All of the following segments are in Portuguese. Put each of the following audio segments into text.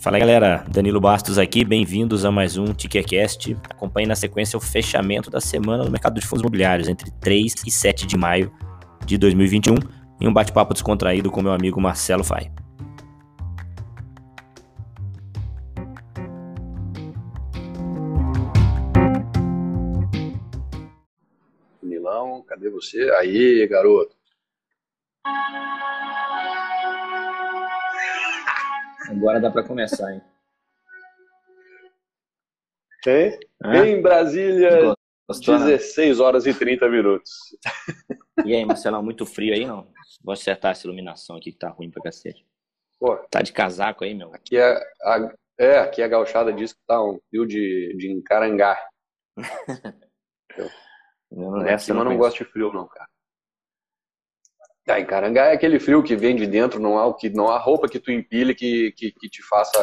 Fala galera, Danilo Bastos aqui, bem-vindos a mais um TickerCast. Acompanhe na sequência o fechamento da semana no mercado de fundos imobiliários entre 3 e 7 de maio de 2021 em um bate-papo descontraído com meu amigo Marcelo Fai. Milão, cadê você? Aí, garoto. Agora dá para começar, hein? Ah? Em Brasília, Gostou, 16 né? horas e 30 minutos. E aí, Marcelão, muito frio aí, não? Vou acertar essa iluminação aqui que tá ruim pra cacete. Pô, tá de casaco aí, meu? Aqui é, a, é, aqui a gauchada diz que tá um frio de, de encarangar. não, essa eu não gosto de frio, não, cara. Tá, encarangá é aquele frio que vem de dentro, não há, que, não há roupa que tu empilhe que, que, que te faça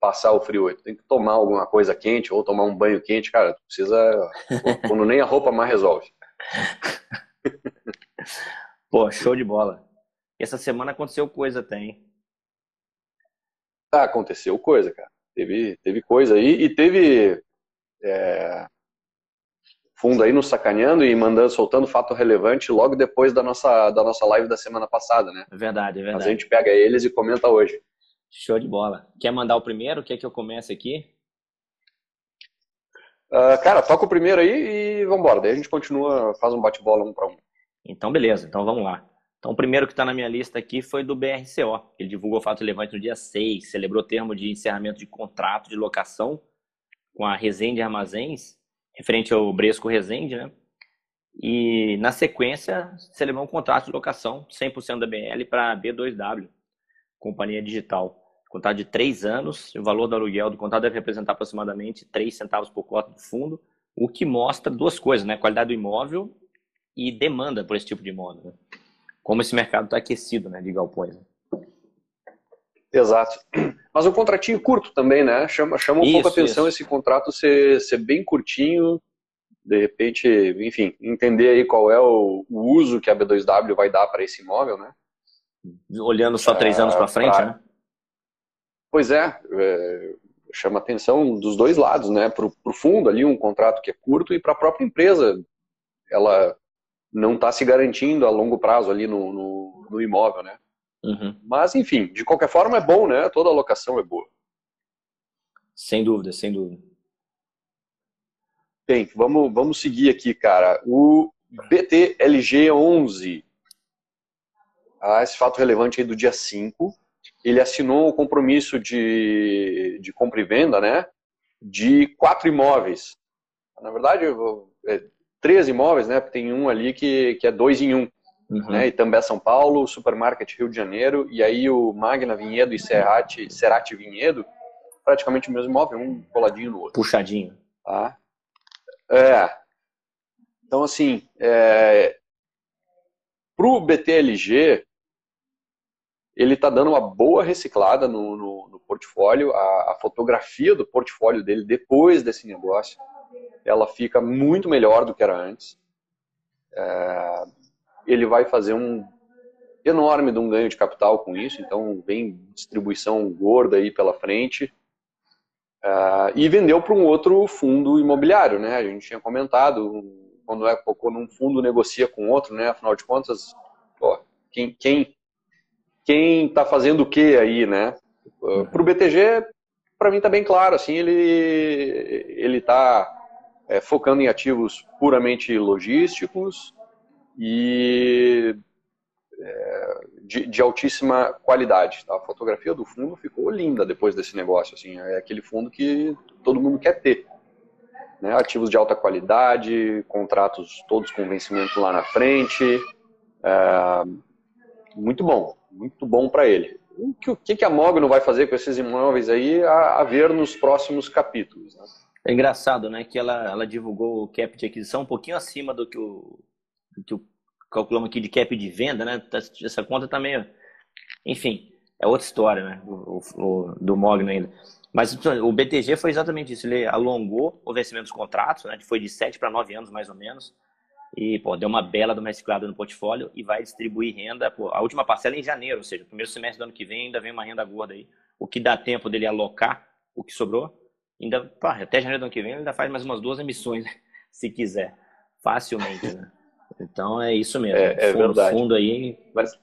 passar o frio. Tu tem que tomar alguma coisa quente ou tomar um banho quente, cara. Tu precisa. quando nem a roupa mais resolve. Pô, show de bola. Essa semana aconteceu coisa até, hein? Ah, aconteceu coisa, cara. Teve, teve coisa aí e teve. É, fundo aí nos sacaneando e mandando, soltando fato relevante logo depois da nossa, da nossa live da semana passada, né? Verdade, é verdade. Mas a gente pega eles e comenta hoje. Show de bola. Quer mandar o primeiro? Quer que eu comece aqui? Uh, cara, toca o primeiro aí e vambora. Daí a gente continua, faz um bate-bola um para um. Então, beleza. Então, vamos lá. Então, o primeiro que está na minha lista aqui foi do BRCO. Ele divulgou o fato relevante no dia 6, celebrou o termo de encerramento de contrato de locação com a Resende Armazéns referente ao Bresco Resende, né? E na sequência, celebrou um contrato de locação 100% da BL para a B2W, companhia digital. Contrato de três anos, o valor do aluguel do contrato deve representar aproximadamente 3 centavos por cota do fundo, o que mostra duas coisas, né? Qualidade do imóvel e demanda por esse tipo de imóvel. Né? Como esse mercado está aquecido, né, de galpões. Né? Exato. Mas o contratinho curto também, né? Chama, chama um isso, pouco a atenção isso. esse contrato ser, ser bem curtinho, de repente, enfim, entender aí qual é o, o uso que a B2W vai dar para esse imóvel, né? Olhando só três é, anos para frente, pra... né? Pois é, é, chama atenção dos dois lados, né? Para o fundo ali, um contrato que é curto, e para a própria empresa, ela não está se garantindo a longo prazo ali no, no, no imóvel, né? Uhum. Mas, enfim, de qualquer forma é bom, né? Toda alocação é boa. Sem dúvida, sem dúvida. Bem, vamos, vamos seguir aqui, cara. O BTLG11, ah, esse fato relevante aí do dia 5, ele assinou o compromisso de, de compra e venda, né? De quatro imóveis. Na verdade, é, três imóveis, né? Tem um ali que, que é dois em um uhum. né? Itambé São Paulo, Supermarket Rio de Janeiro, e aí o Magna Vinhedo e Serrate, Serrate Vinhedo, praticamente o mesmo imóvel, um coladinho no outro. Puxadinho. Tá? É. Então, assim, é, para o BTLG, ele está dando uma boa reciclada no, no, no portfólio, a, a, fotografia do portfólio dele depois desse negócio, ela fica muito melhor do que era antes. É, ele vai fazer um enorme de um ganho de capital com isso, então vem distribuição gorda aí pela frente. Uh, e vendeu para um outro fundo imobiliário, né? A gente tinha comentado, quando, é, quando um fundo negocia com outro, né? Afinal de contas, pô, quem quem quem está fazendo o que aí, né? Uh, para o BTG, para mim está bem claro, assim, ele ele está é, focando em ativos puramente logísticos, e é, de, de, altíssima qualidade. Tá? A fotografia do fundo ficou linda depois desse negócio. Assim, é aquele fundo que todo mundo quer ter. Né? Ativos de alta qualidade, contratos todos com vencimento lá na frente. É, muito bom, muito bom para ele. O que, que a Mogno vai fazer com esses imóveis aí a, a ver nos próximos capítulos. Né? É engraçado, né, que ela, ela divulgou o cap de aquisição um pouquinho acima do que o, que calculamos aqui de cap de venda, né? Tá, essa conta tá meio. Enfim, é outra história, né? O, o, do Mogno ainda. Mas o BTG foi exatamente isso. Ele alongou o vencimento dos contratos, né? Foi de 7 para 9 anos, mais ou menos. E, pô, deu uma bela uma reciclada no portfólio e vai distribuir renda. Pô, a última parcela é em janeiro, ou seja, primeiro semestre do ano que vem ainda vem uma renda gorda aí. o que dá tempo dele alocar o que sobrou. Ainda, pá, até janeiro do ano que vem ele ainda faz mais umas duas emissões, se quiser, facilmente, né? Então é isso mesmo. É, é fundo, verdade. Fundo aí. Mas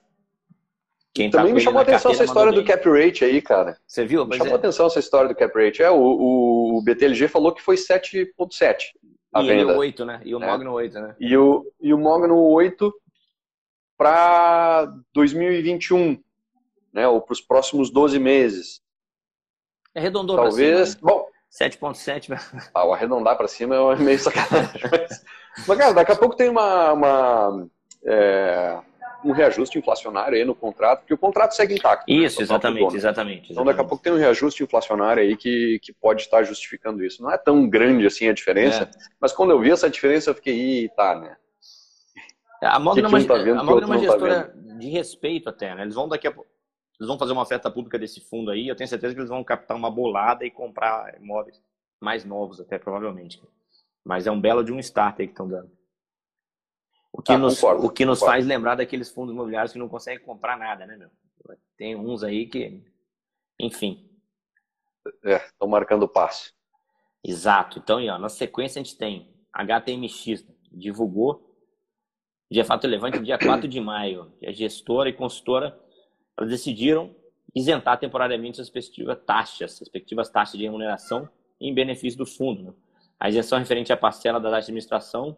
quem tá também me chamou a atenção essa história do cap rate aí, cara. Você viu? Me chamou é. a atenção essa história do cap rate. É, o, o BTLG falou que foi 7.7 a E venda. o 8, né? E o É. Mogno 8, né? E o, e o Mogno 8 para 2021, né? Ou para os próximos 12 meses. Arredondou pra Talvez. cima. né? Bom, 7.7. ah, o arredondar para cima é meio sacanagem. mas, mas, cara, daqui a pouco tem uma, uma, é, um reajuste inflacionário aí no contrato, porque o contrato segue intacto. né? Isso, o exatamente, dono. exatamente. Então, daqui a pouco tem um reajuste inflacionário aí que, que pode estar justificando isso. Não é tão grande assim a diferença, É. mas quando eu vi essa diferença, eu fiquei, Ih, tá, né? A Mogno é que uma, um tá vendo a que Mogno é uma não tá gestora de respeito até, né? Eles vão daqui a pouco. Eles vão fazer uma oferta pública desse fundo aí. Eu tenho certeza que eles vão captar uma bolada e comprar imóveis mais novos, até provavelmente. Mas é um belo de um start aí que estão dando. O que, Ah, nos, concordo, o que nos concordo. faz lembrar daqueles fundos imobiliários que não conseguem comprar nada, né, meu? Tem uns aí que. Enfim. É, estão marcando o passo. Exato. Então, aí, ó, na sequência a gente tem HTMX, divulgou de fato relevante dia 4 de maio. A gestora e consultora elas decidiram isentar temporariamente as respectivas taxas, as respectivas taxas de remuneração em benefício do fundo. né? A isenção referente à parcela da taxa de administração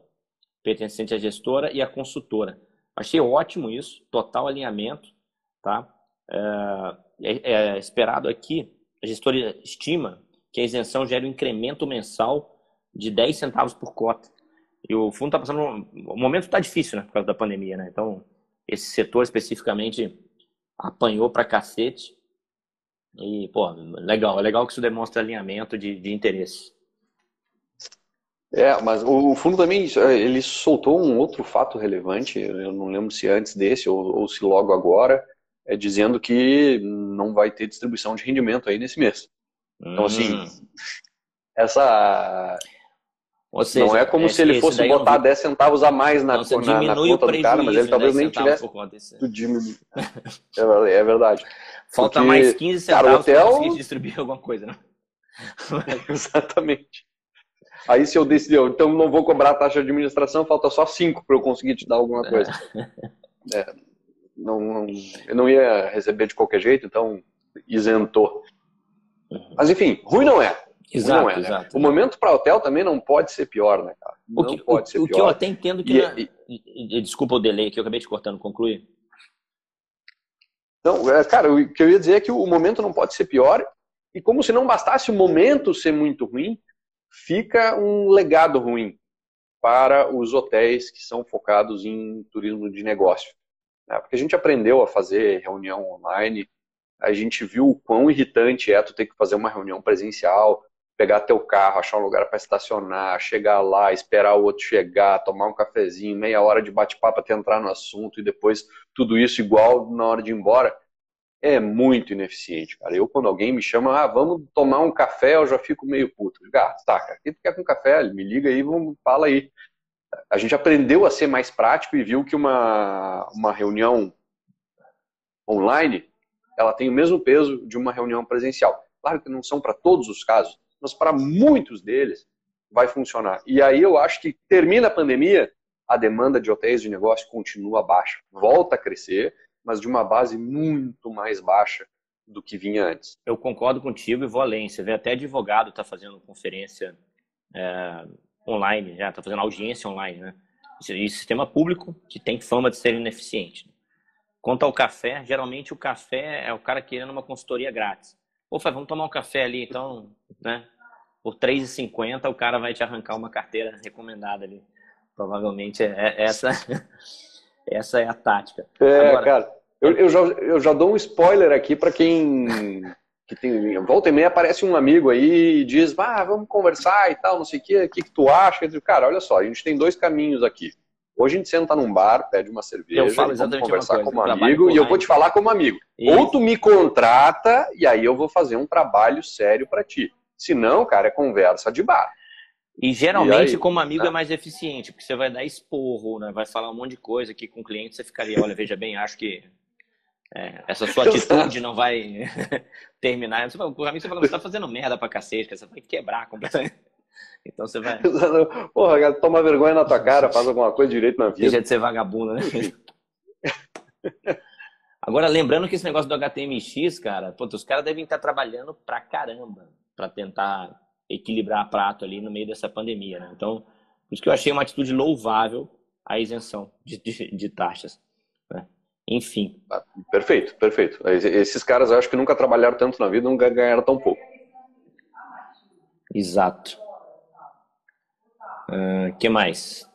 pertencente à gestora e à consultora. Achei ótimo isso, total alinhamento, tá? É, é- é esperado aqui, a gestora estima que a isenção gera um incremento mensal de 10 centavos por cota. E o fundo está passando. um- O momento está difícil, né? Por causa da pandemia, né? Então, esse setor especificamente apanhou pra cacete. E, pô, legal. É legal que isso demonstra alinhamento de, de interesse. É, mas o fundo também eh, ele soltou um outro fato relevante, eu não lembro se antes desse ou, ou se logo agora, é dizendo que não vai ter distribuição de rendimento aí nesse mês. Então, assim, Hum. Essa Ou seja, não é como esse- se ele fosse botar vi. 10 centavos a mais na, Então, na, na conta do cara, mas ele talvez 10 nem tivesse. É, é verdade. Falta Porque, mais 15 cara, o centavos para hotel- conseguir distribuir alguma coisa, né? Exatamente. Aí se eu decidir, então não vou cobrar a taxa de administração, falta só 5 para eu conseguir te dar alguma coisa. É, não, não, eu não ia receber de qualquer jeito, então isentou. Mas enfim, ruim não é. Exato, não é, né? exato. O momento para hotel também não pode ser pior, né, cara? O Não que, pode o, ser o que eu pior. até entendo que. E- na- e- e- Desculpa o delay que eu acabei te cortando, conclui. Não, é, cara, o que eu ia dizer é que o momento não pode ser pior, e como se não bastasse o momento ser muito ruim, fica um legado ruim para os hotéis que são focados em turismo de negócio. né? Porque a gente aprendeu a fazer reunião online, a gente viu o quão irritante é tu ter que fazer uma reunião presencial, pegar teu carro, achar um lugar para estacionar, chegar lá, esperar o outro chegar, tomar um cafezinho, meia hora de bate-papo até entrar no assunto e depois tudo isso igual na hora de ir embora, é muito ineficiente, cara. Eu, quando alguém me chama, ah, vamos tomar um café, eu já fico meio puto. Digo, Ah, tá, cara, o que tu quer com café? Me liga aí, vamos, fala aí. A gente aprendeu a ser mais prático e viu que uma, uma reunião online, ela tem o mesmo peso de uma reunião presencial. Claro que não são para todos os casos, mas para muitos deles vai funcionar. E aí eu acho que termina a pandemia, a demanda de hotéis de negócio continua baixa. Volta a crescer, mas de uma base muito mais baixa do que vinha antes. Eu concordo contigo e vou além. Você vê até advogado está fazendo conferência é, online, já está fazendo audiência online, né? E sistema público que tem fama de ser ineficiente. Quanto ao café, geralmente o café é o cara querendo uma consultoria grátis. Pô, vamos tomar um café ali, então, né? Por R$ 3,50 o cara vai te arrancar uma carteira recomendada ali. Provavelmente é, é essa, essa é a tática. É, Agora- cara, eu, eu, já, eu já dou um spoiler aqui para quem que tem volta e meia aparece um amigo aí e diz, ah, vamos conversar e tal, não sei o que, o que, que tu acha? Eu digo, cara, olha só, a gente tem dois caminhos aqui. Hoje a gente senta num bar, pede uma cerveja, Eu falo vamos conversar coisa, como amigo e eu vou te falar como amigo. Isso. Ou tu me contrata e aí eu vou fazer um trabalho sério para ti. Se não, cara, é conversa de bar. E geralmente, E aí, como amigo, né? é mais eficiente, porque você vai dar esporro, né? vai falar um monte de coisa que com o cliente você ficaria, olha, veja bem, acho que É, essa sua atitude não vai terminar. Você fala, por mim, você fala, você tá fazendo merda pra cacete, você vai quebrar completamente. Então você vai. Porra, cara, toma vergonha na tua cara, faz alguma coisa direito na vida. Deixa de ser vagabundo, né? Agora, lembrando que esse negócio do HTMX, cara, pô, os caras devem estar trabalhando pra caramba para tentar equilibrar prato ali no meio dessa pandemia, né? Então, por isso que eu achei uma atitude louvável a isenção de, de, de taxas. Né? Enfim. Ah, perfeito, perfeito. Esses caras eu acho que nunca trabalharam tanto na vida, nunca ganharam tão pouco. Exato. O uh, ah, que mais?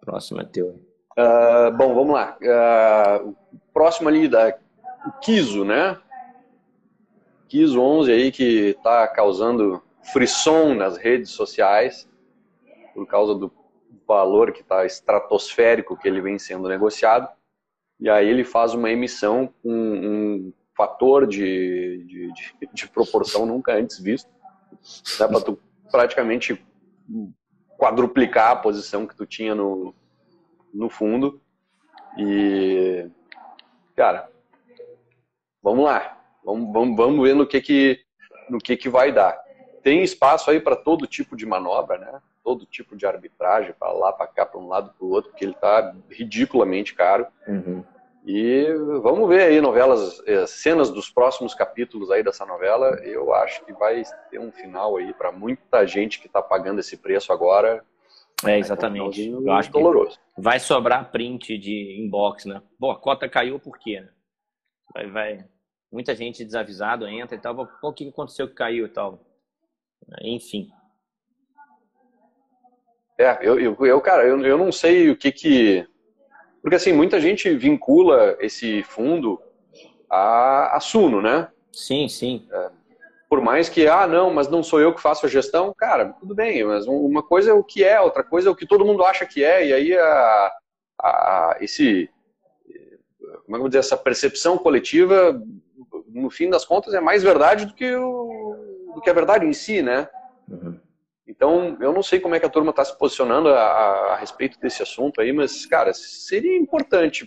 Próxima teoria. Uh, bom, vamos lá. Uh, próximo ali da Kiso, né? Kiso 11 aí que está causando frisson nas redes sociais por causa do valor que está estratosférico que ele vem sendo negociado. E aí ele faz uma emissão com um fator de, de, de, de proporção nunca antes visto, né, para tu praticamente quadruplicar a posição que tu tinha no, no fundo. E, cara, vamos lá. Vamos, vamos, vamos ver no que que, no que que vai dar. Tem espaço aí para todo tipo de manobra, né? Todo tipo de arbitragem, para lá, para cá, para um lado, para o outro, porque ele está ridiculamente caro. Uhum. E vamos ver aí novelas, eh, cenas dos próximos capítulos aí dessa novela. Eu acho que vai ter um final aí para muita gente que está pagando esse preço agora. É, exatamente. Um Eu acho doloroso. vai sobrar print de inbox, né? Pô, a cota caiu por quê? Né? Vai, vai. Muita gente desavisado entra e tal. Pô, o que aconteceu que caiu e tal? Enfim. É, eu, eu, eu cara, eu, eu não sei o que que. Porque assim, muita gente vincula esse fundo a, a Suno, né? Sim, sim. É, por mais que, ah, não, mas não sou eu que faço a gestão, cara, tudo bem, mas uma coisa é o que é, outra coisa é o que todo mundo acha que é, e aí a, a, esse, como é que eu vou dizer, essa percepção coletiva, no fim das contas, é mais verdade do que, o, do que a verdade em si, né? Uhum. Então, eu não sei como é que a turma está se posicionando a, a, respeito desse assunto aí, mas, cara, seria importante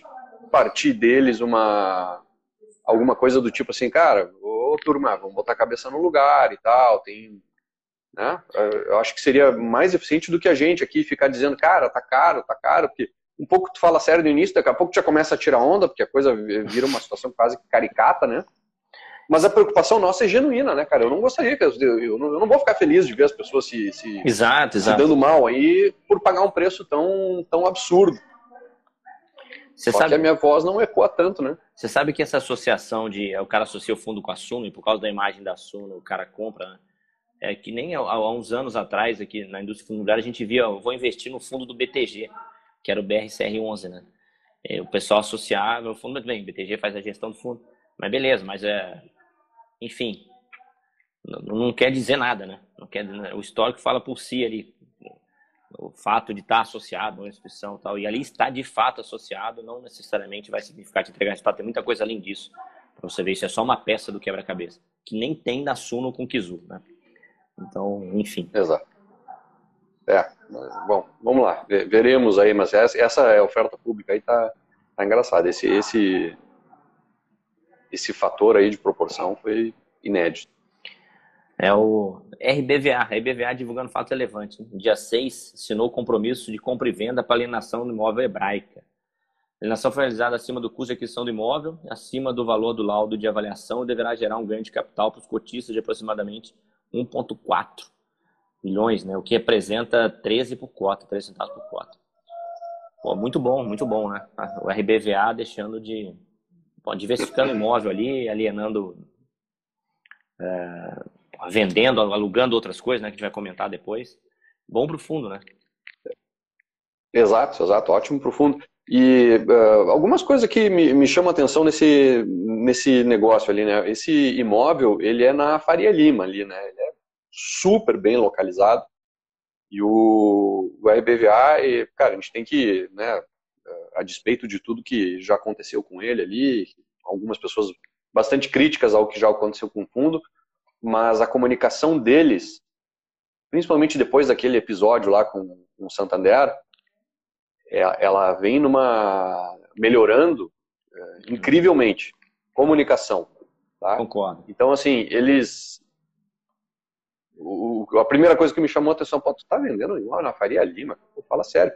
partir deles uma alguma coisa do tipo assim, cara, ô turma, vamos botar a cabeça no lugar e tal, tem. Né? Eu acho que seria mais eficiente do que a gente aqui ficar dizendo, cara, tá caro, tá caro, porque um pouco tu fala sério no início, daqui a pouco tu já começa a tirar onda, porque a coisa vira uma situação quase caricata, né? Mas a preocupação nossa é genuína, né, cara? Eu não gostaria que eu, eu, não, eu não vou ficar feliz de ver as pessoas se, se, exato, exato. se dando mal aí por pagar um preço tão, tão absurdo. Você Só sabe que a minha voz não ecoa tanto, né? Você sabe que essa associação de. O cara associa o fundo com a Suno, e por causa da imagem da Suno, o cara compra, né? É que nem há, há uns anos atrás, aqui na indústria fundiária, a gente via, vou investir no fundo do BTG, que era o BRCR11, né? E o pessoal associava o fundo, bem, o BTG faz a gestão do fundo. Mas beleza, mas é. Enfim, não, quer dizer nada, né? Não quer, o histórico fala por si ali o fato de estar associado a uma instituição e tal, e ali está de fato associado, não necessariamente vai significar te entregar resultado. Tem muita coisa além disso, para você ver, isso é só uma peça do quebra-cabeça, que nem tem na Suno com Kizu, né? Então, enfim. Exato. É, bom, vamos lá, veremos aí, mas essa, essa é oferta pública aí tá, tá engraçado. Esse, esse, esse fator aí de proporção foi inédito. É o RBVA, RBVA divulgando fato relevante. Dia 6, assinou compromisso de compra e venda para alienação do imóvel hebraica. A alienação foi realizada acima do custo de aquisição do imóvel, acima do valor do laudo de avaliação e deverá gerar um ganho de capital para os cotistas de aproximadamente 1,4 milhões, né? o que representa 13 por cota, 13 centavos por cota. Pô, muito bom, muito bom, né? O RBVA deixando de. Pô, diversificando imóvel ali, alienando. É, vendendo, alugando outras coisas, né, que a gente vai comentar depois. Bom para o fundo, né? Exato, exato, ótimo para o fundo. E uh, algumas coisas que me, me chamam a atenção nesse, nesse negócio ali, né? Esse imóvel, ele é na Faria Lima ali, né? Ele é super bem localizado. E o, o RBVA, e, cara, a gente tem que, né, a despeito de tudo que já aconteceu com ele ali, algumas pessoas bastante críticas ao que já aconteceu com o fundo, mas a comunicação deles, principalmente depois daquele episódio lá com, o Santander, é, ela vem numa melhorando é, incrivelmente. comunicação. Tá? Concordo. Então, assim, eles. O, a primeira coisa que me chamou a atenção, pô, tu tá vendendo igual na Faria Lima? Pô, fala sério.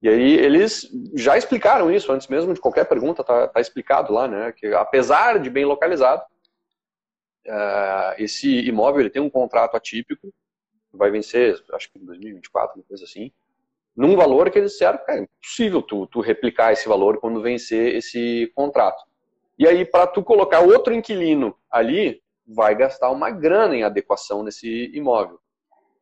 E aí eles já explicaram isso antes mesmo de qualquer pergunta, tá, tá explicado lá, né? Que apesar de bem localizado, uh, esse imóvel ele tem um contrato atípico, vai vencer, acho que em 2024, uma coisa assim, num valor que eles disseram que é impossível tu, tu replicar esse valor quando vencer esse contrato. E aí, para tu colocar outro inquilino ali, vai gastar uma grana em adequação nesse imóvel.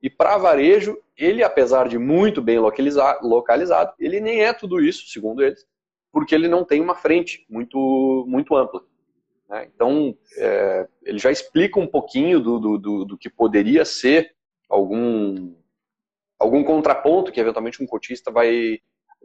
E para varejo, ele, apesar de muito bem localizado, ele nem é tudo isso, segundo eles, porque ele não tem uma frente muito, muito ampla. Né? Então, é, ele já explica um pouquinho do, do, do, do que poderia ser algum algum contraponto que eventualmente um cotista vai,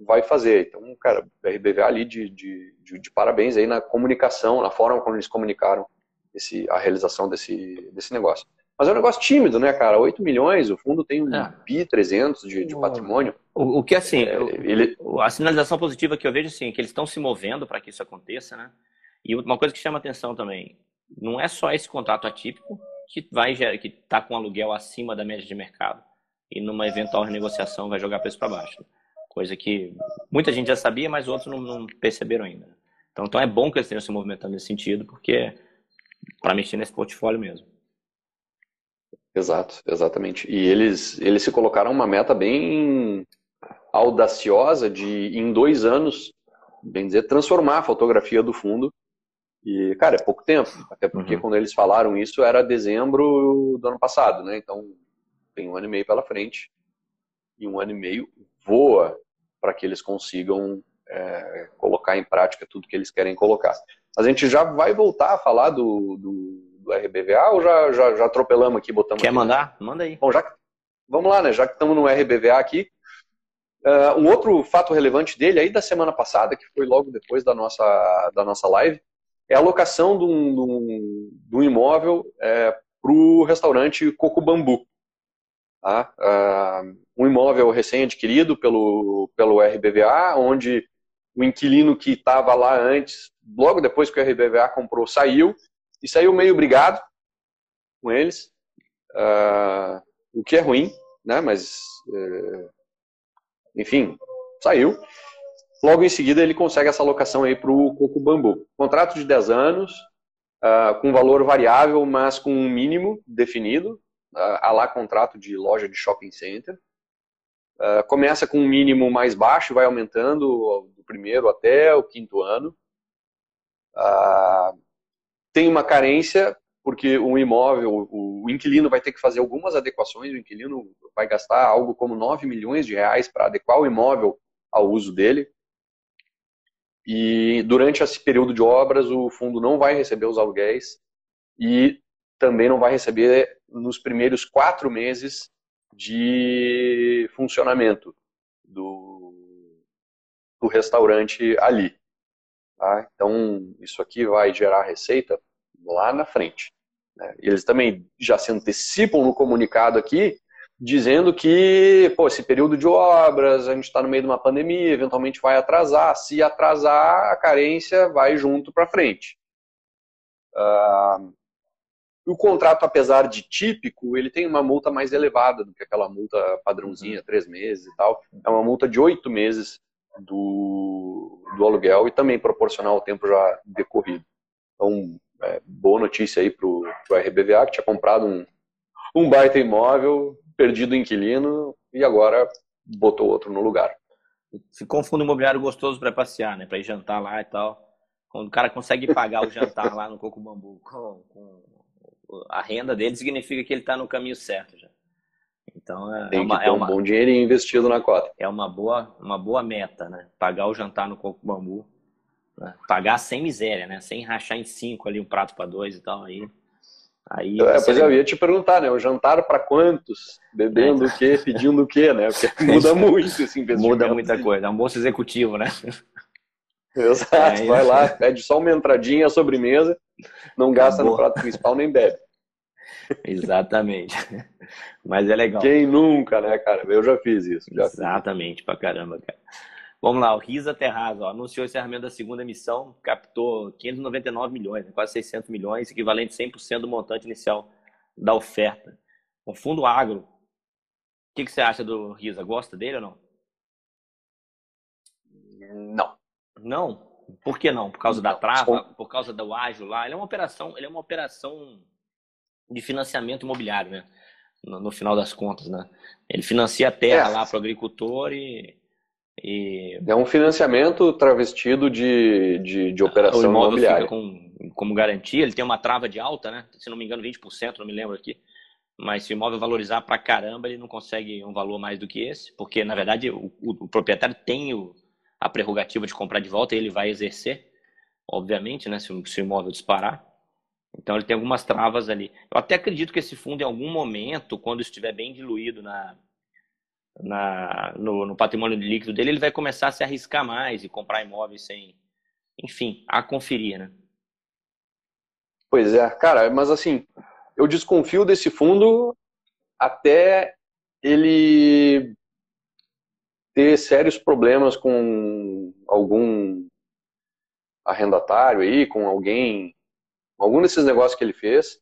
vai fazer. Então, cara, o RBVA ali de, de, de, de, parabéns aí na comunicação, na forma como eles comunicaram esse, a realização desse, desse negócio. Mas é um negócio tímido, né, cara? 8 milhões, o fundo tem um é. PI 300 de, de patrimônio. O, o, que, assim, é, ele... a sinalização positiva que eu vejo, assim, é que eles estão se movendo para que isso aconteça, né? E uma coisa que chama atenção também, não é só esse contrato atípico que vai que está com aluguel acima da média de mercado e numa eventual renegociação vai jogar preço para baixo. Coisa que muita gente já sabia, mas outros não, não perceberam ainda. Então, então é bom que eles estejam se movimentando nesse sentido, porque para mexer nesse portfólio mesmo. Exato, exatamente. E eles, eles se colocaram uma meta bem audaciosa de, em dois anos, bem dizer, transformar a fotografia do fundo. E, cara, é pouco tempo. Até porque uhum. quando eles falaram isso era dezembro do ano passado, né? Então, tem um ano e meio pela frente e um ano e meio voa para que eles consigam é, colocar em prática tudo que eles querem colocar. A gente já vai voltar a falar do, do, do RBVA ou já, já, já atropelamos aqui, botamos Quer aqui, mandar? Manda aí. Bom, já, vamos lá, né? Já que estamos no RBVA aqui, uh, um outro fato relevante dele aí da semana passada, que foi logo depois da nossa, da nossa live, é a alocação de um, de um, de um imóvel é, para o restaurante Coco Bambu. Tá? Uh, um imóvel recém-adquirido pelo, pelo RBVA, onde o inquilino que estava lá antes, logo depois que o RBVA comprou, saiu, e saiu meio brigado com eles, uh, o que é ruim, né? mas, uh, enfim, saiu. Logo em seguida ele consegue essa alocação aí para o Coco Bambu. Contrato de 10 anos, uh, com valor variável, mas com um mínimo definido, a lá contrato de loja de shopping center. Uh, começa com um mínimo mais baixo, vai aumentando do primeiro até o quinto ano. Uh, tem uma carência, porque o imóvel, o, inquilino vai ter que fazer algumas adequações, o inquilino vai gastar algo como 9 milhões de reais para adequar o imóvel ao uso dele. E durante esse período de obras, o fundo não vai receber os aluguéis e também não vai receber nos primeiros quatro meses de funcionamento do, do restaurante ali. Tá? Então, isso aqui vai gerar receita lá na frente. Né? Eles também já se antecipam no comunicado aqui, dizendo que pô, esse período de obras, a gente está no meio de uma pandemia, eventualmente vai atrasar. Se atrasar, a carência vai junto para frente. Uh, o contrato, apesar de típico, ele tem uma multa mais elevada do que aquela multa padrãozinha, uhum. três meses e tal. É uma multa de oito meses do, do aluguel e também proporcional ao tempo já decorrido. Então, é, boa notícia aí para o RBVA, que tinha comprado um, um baita imóvel, perdido o inquilino e agora botou outro no lugar. Ficou um fundo imobiliário gostoso para passear, né? Para ir jantar lá e tal. Quando o cara consegue pagar o jantar lá no Coco Bambu com, com a renda dele significa que ele está no caminho certo. Então é, Tem é uma, é um uma, bom dinheirinho investido na cota. É uma boa, uma boa meta, né? Pagar o jantar no Coco Bambu. Né? Pagar sem miséria, né? Sem rachar em cinco ali um prato para dois e tal. Aí, aí é, pois eu ia te perguntar, né? O jantar para quantos? Bebendo é. o quê? Pedindo o quê, né? Porque muda muito esse investimento. Muda muita coisa. Almoço executivo, né? Exato, é, vai lá, pede só uma entradinha, sobremesa, não gasta no prato principal nem bebe. Exatamente. Mas é legal. Quem nunca, né, cara? Eu já fiz isso. Já Exatamente, fiz. pra caramba, cara. Vamos lá, o Risa Terraz ó, anunciou o encerramento da segunda emissão, captou 599 milhões, né, quase 600 milhões, equivalente a 100% do montante inicial da oferta. O fundo agro, o que, que você acha do Risa? Gosta dele ou não? Não. Não? Por que não? Por causa não. da trava? Por causa do ágil lá? Ele é uma operação, ele é uma operação de financiamento imobiliário, né? No, no final das contas, né? Ele financia a terra é. lá para o agricultor e e... É um financiamento travestido de, de, de operação o imobiliária. Com, como garantia, ele tem uma trava de alta, né? Se não me engano, 20%, não me lembro aqui. Mas se o imóvel valorizar pra caramba, ele não consegue um valor mais do que esse, porque na verdade o, o, o proprietário tem o, a prerrogativa de comprar de volta e ele vai exercer, obviamente, né? Se, se o imóvel disparar. Então ele tem algumas travas ali. Eu até acredito que esse fundo, em algum momento, quando estiver bem diluído na, na, no, no, patrimônio líquido dele, ele vai começar a se arriscar mais e comprar imóveis sem. Enfim, a conferir, né? Pois é, cara, mas assim, eu desconfio desse fundo até ele ter sérios problemas com algum arrendatário aí, com alguém, algum desses negócios que ele fez,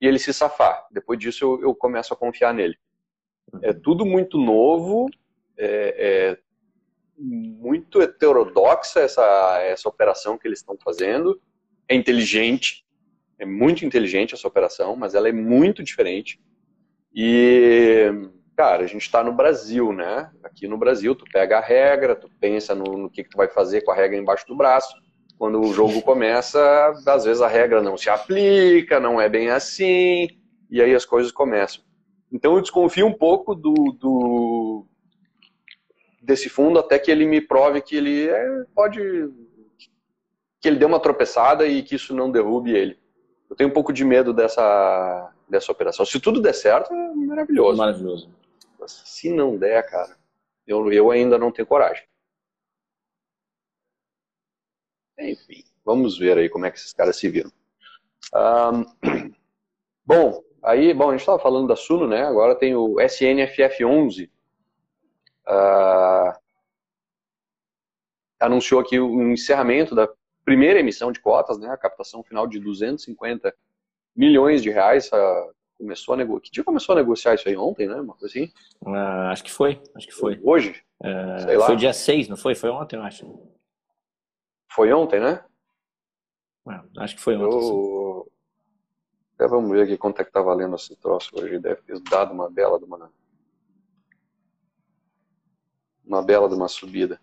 e ele se safar. Depois disso eu, eu começo a confiar nele. É tudo muito novo, é, é muito heterodoxa essa, essa operação que eles estão fazendo. É inteligente, é muito inteligente essa operação, mas ela é muito diferente. E, cara, a gente está no Brasil, né? Aqui no Brasil, tu pega a regra, tu pensa no, no que, que tu vai fazer com a regra embaixo do braço. Quando o jogo começa, às vezes a regra não se aplica, não é bem assim, e aí as coisas começam. Então eu desconfio um pouco do, do desse fundo até que ele me prove que ele é, pode que ele deu uma tropeçada e que isso não derrube ele. Eu tenho um pouco de medo dessa dessa operação. Se tudo der certo, é maravilhoso. Maravilhoso. Mas se não der, cara, eu, eu ainda não tenho coragem. Enfim, vamos ver aí como é que esses caras se viram. Um, bom, Aí, bom, a gente estava falando da Suno, né? Agora tem o SNFF11. Uh, ah, anunciou aqui o encerramento da primeira emissão de cotas, né? A captação final de 250 milhões de reais. Uh, começou a negociar. Que dia começou a negociar isso aí? Ontem, né? Uma coisa assim? Uh, acho que foi. Acho que foi. Hoje? Uh, foi dia 6, não foi? Foi ontem, eu acho. Foi ontem, né? acho que foi ontem. Eu... Até vamos ver aqui quanto é que tá valendo esse troço hoje. Deve ter dado uma bela de uma. Uma bela de uma subida.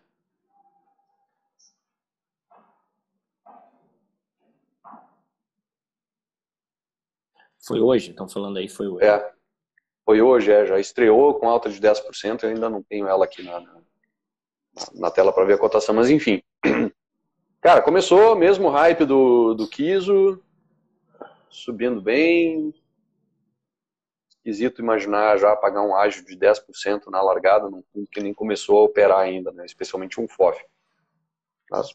Foi hoje? Estão falando aí, foi hoje. É. Foi hoje, é. Já estreou com alta de 10%. Eu ainda não tenho ela aqui na, na, na tela para ver a cotação, mas enfim. Cara, começou mesmo o hype do, do Kiso, subindo bem. Esquisito imaginar já pagar um ágio de 10% na largada num fundo que nem começou a operar ainda, né? especialmente um FOF. Mas,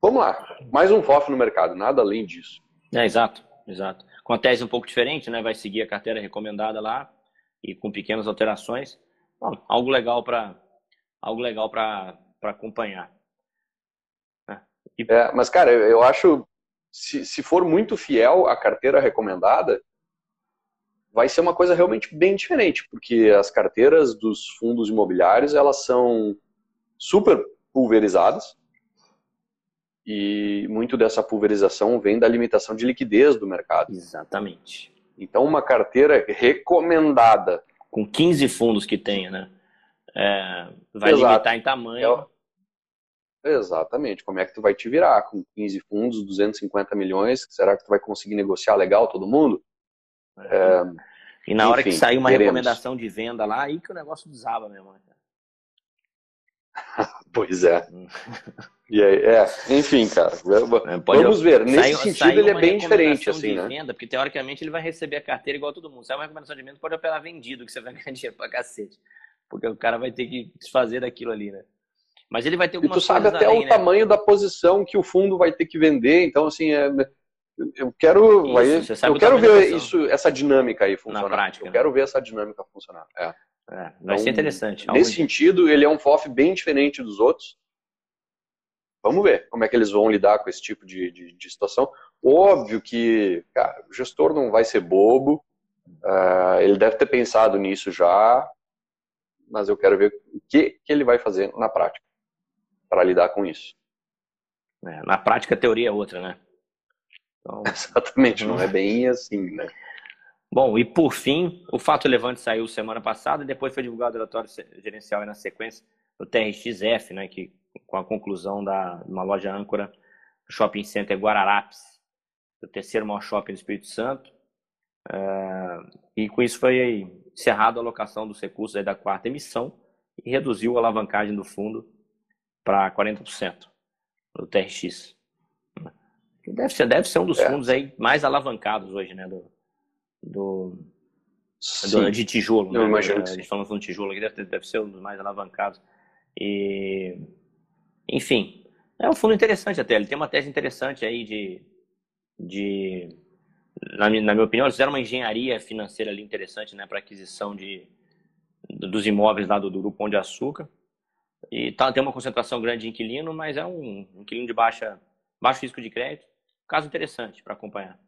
vamos lá, mais um FOF no mercado, nada além disso. É, exato, exato. Com a tese um pouco diferente, né? vai seguir a carteira recomendada lá e com pequenas alterações. Bom, algo legal para algo legal para acompanhar. É, é, mas, cara, eu acho se, se for muito fiel à carteira recomendada, vai ser uma coisa realmente bem diferente, porque as carteiras dos fundos imobiliários elas são super pulverizadas e muito dessa pulverização vem da limitação de liquidez do mercado. Exatamente. Então, uma carteira recomendada. Com 15 fundos que tenha, né? É, vai Exato. limitar em tamanho. Exatamente. Como é que tu vai te virar com 15 fundos, 250 milhões? Será que tu vai conseguir negociar legal todo mundo? É. É, e na enfim, hora que sair uma recomendação de venda lá, aí que o negócio desaba mesmo. Né? pois é. E aí, é, enfim, cara. É, pode, Vamos ver. Nesse sai, sentido, sai ele é bem diferente, assim, né? Venda, porque teoricamente ele vai receber a carteira igual todo mundo. Sai uma recomendação de venda, pode operar vendido, que você vai ganhar dinheiro pra cacete. Porque o cara vai ter que desfazer daquilo ali, né? Mas ele vai ter algumas E tu sabe até além, o né? tamanho da posição que o fundo vai ter que vender. Então, assim, é, eu quero, isso, vai, eu quero ver isso, essa dinâmica aí funcionar. Na prática, eu né? quero ver essa dinâmica funcionar. É. É, vai então, ser interessante. Nesse sentido, ele é um FOF bem diferente dos outros. vamos ver como é que eles vão lidar com esse tipo de, de, de situação. Óbvio que, cara, o gestor não vai ser bobo, uh, ele deve ter pensado nisso já, mas eu quero ver o que, que ele vai fazer na prática para lidar com isso. É, na prática, a teoria é outra, né? Então... Exatamente, não é bem assim, né? Bom, e por fim, o fato relevante saiu semana passada e depois foi divulgado o relatório gerencial na sequência do TRXF, né, que com a conclusão da uma loja âncora do Shopping Center Guararapes, o terceiro maior shopping do Espírito Santo. Uh, e com isso foi encerrada a alocação dos recursos da quarta emissão e reduziu a alavancagem do fundo para 40% do TRX. Deve ser, deve ser um dos é. fundos aí mais alavancados hoje, né? Do, do, do de tijolo. Eu né? imagino. A gente falando de tijolo aqui, deve, deve ser um dos mais alavancados. E, enfim, é um fundo interessante até. Ele tem uma tese interessante aí de. de na, na minha opinião, eles fizeram uma engenharia financeira ali interessante né, para aquisição de, dos imóveis lá do, do Grupo Pão de Açúcar. E tá, tem uma concentração grande de inquilino, mas é um inquilino de baixa, baixo risco de crédito. Caso interessante para acompanhar.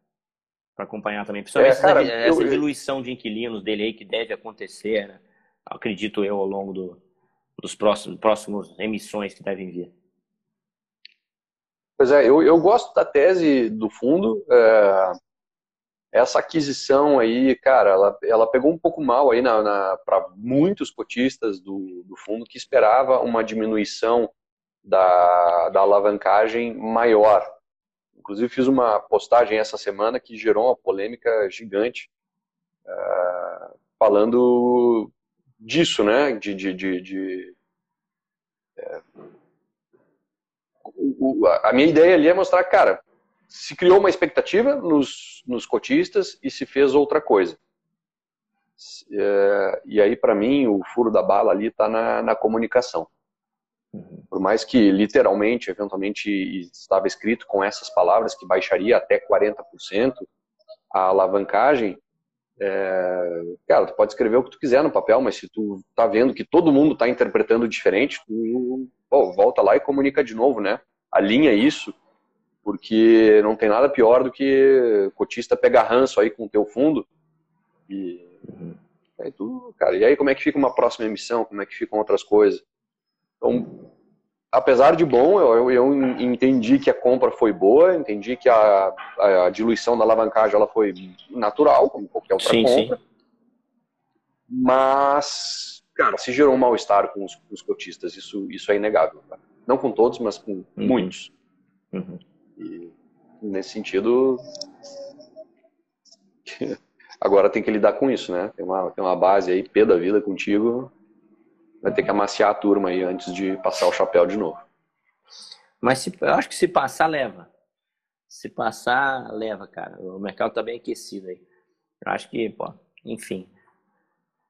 Para acompanhar também. Principalmente é, cara, essa, essa eu, diluição de inquilinos dele aí que deve acontecer, né? acredito eu, ao longo do, dos próximos, próximos emissões que devem vir. Pois é, eu, eu gosto da tese do fundo. É, essa aquisição aí, cara, ela, ela pegou um pouco mal aí na, na para muitos cotistas do, do fundo que esperava uma diminuição da, da alavancagem maior. Inclusive fiz uma postagem essa semana que gerou uma polêmica gigante uh, falando disso, né? De, de, de, de é, o, a minha ideia ali é mostrar, cara, se criou uma expectativa nos, nos cotistas e se fez outra coisa. É, e aí, para mim, o furo da bala ali está na, na comunicação. Uhum. Por mais que literalmente, eventualmente, estava escrito com essas palavras que baixaria até 40% a alavancagem, é, cara, tu pode escrever o que tu quiser no papel, mas se tu tá vendo que todo mundo tá interpretando diferente, tu pô, volta lá e comunica de novo, né? Alinha isso, porque não tem nada pior do que cotista pegar ranço aí com o teu fundo e aí tu, cara, e aí como é que fica uma próxima emissão, como é que ficam outras coisas. Então, apesar de bom, eu, eu, entendi que a compra foi boa, entendi que a, a, a, diluição da alavancagem ela foi natural, como qualquer outra sim, compra. Sim. Mas, cara, se gerou um mal-estar com os, com os, cotistas, isso, isso é inegável. Tá? Não com todos, mas com uhum. muitos. Uhum. E, nesse sentido, agora tem que lidar com isso, né? Tem uma, tem uma base aí, P da vida contigo, vai ter que amaciar a turma aí antes de passar o chapéu de novo. Mas se, eu acho que se passar, leva. Se passar, leva, cara. O mercado tá bem aquecido aí. Eu acho que, pô, enfim.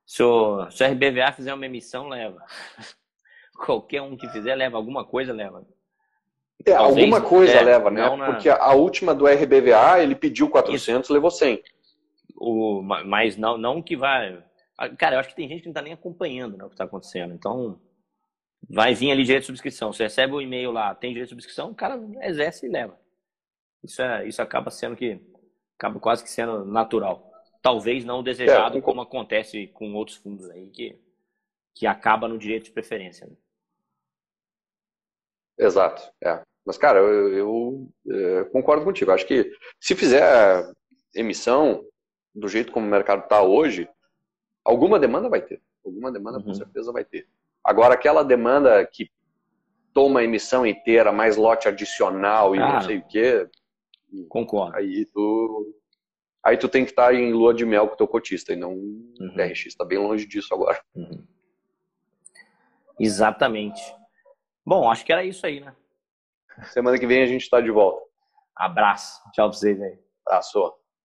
Se o, se o RBVA fizer uma emissão, leva. Qualquer um que fizer, leva. Alguma coisa, leva. É, Talvez, alguma coisa é, leva, né? Na... Porque a última do RBVA, ele pediu 400, Isso. levou 100. O, mas não, não que vai ah, cara, eu acho que tem gente que não está nem acompanhando né, o que está acontecendo. Então, vai vir ali direito de subscrição. Você recebe o um e-mail lá, tem direito de subscrição, o cara exerce e leva. Isso, é, isso acaba sendo que. acaba quase que sendo natural. Talvez não desejado, é, como acontece com outros fundos aí, que, que acaba no direito de preferência. Né? Exato. É. Mas, cara, eu, eu, eu, concordo contigo. Acho que se fizer emissão do jeito como o mercado está hoje, Alguma demanda vai ter. Alguma demanda uhum. com certeza vai ter. Agora, aquela demanda que toma emissão inteira, mais lote adicional e ah, não sei o quê. Concordo. Aí tu, aí tu tem que estar em lua de mel com o teu cotista e não uhum. TRX. Está bem longe disso agora. Uhum. Exatamente. Bom, acho que era isso aí, né? Semana que vem a gente está de volta. Abraço. Tchau pra vocês aí. Abraço.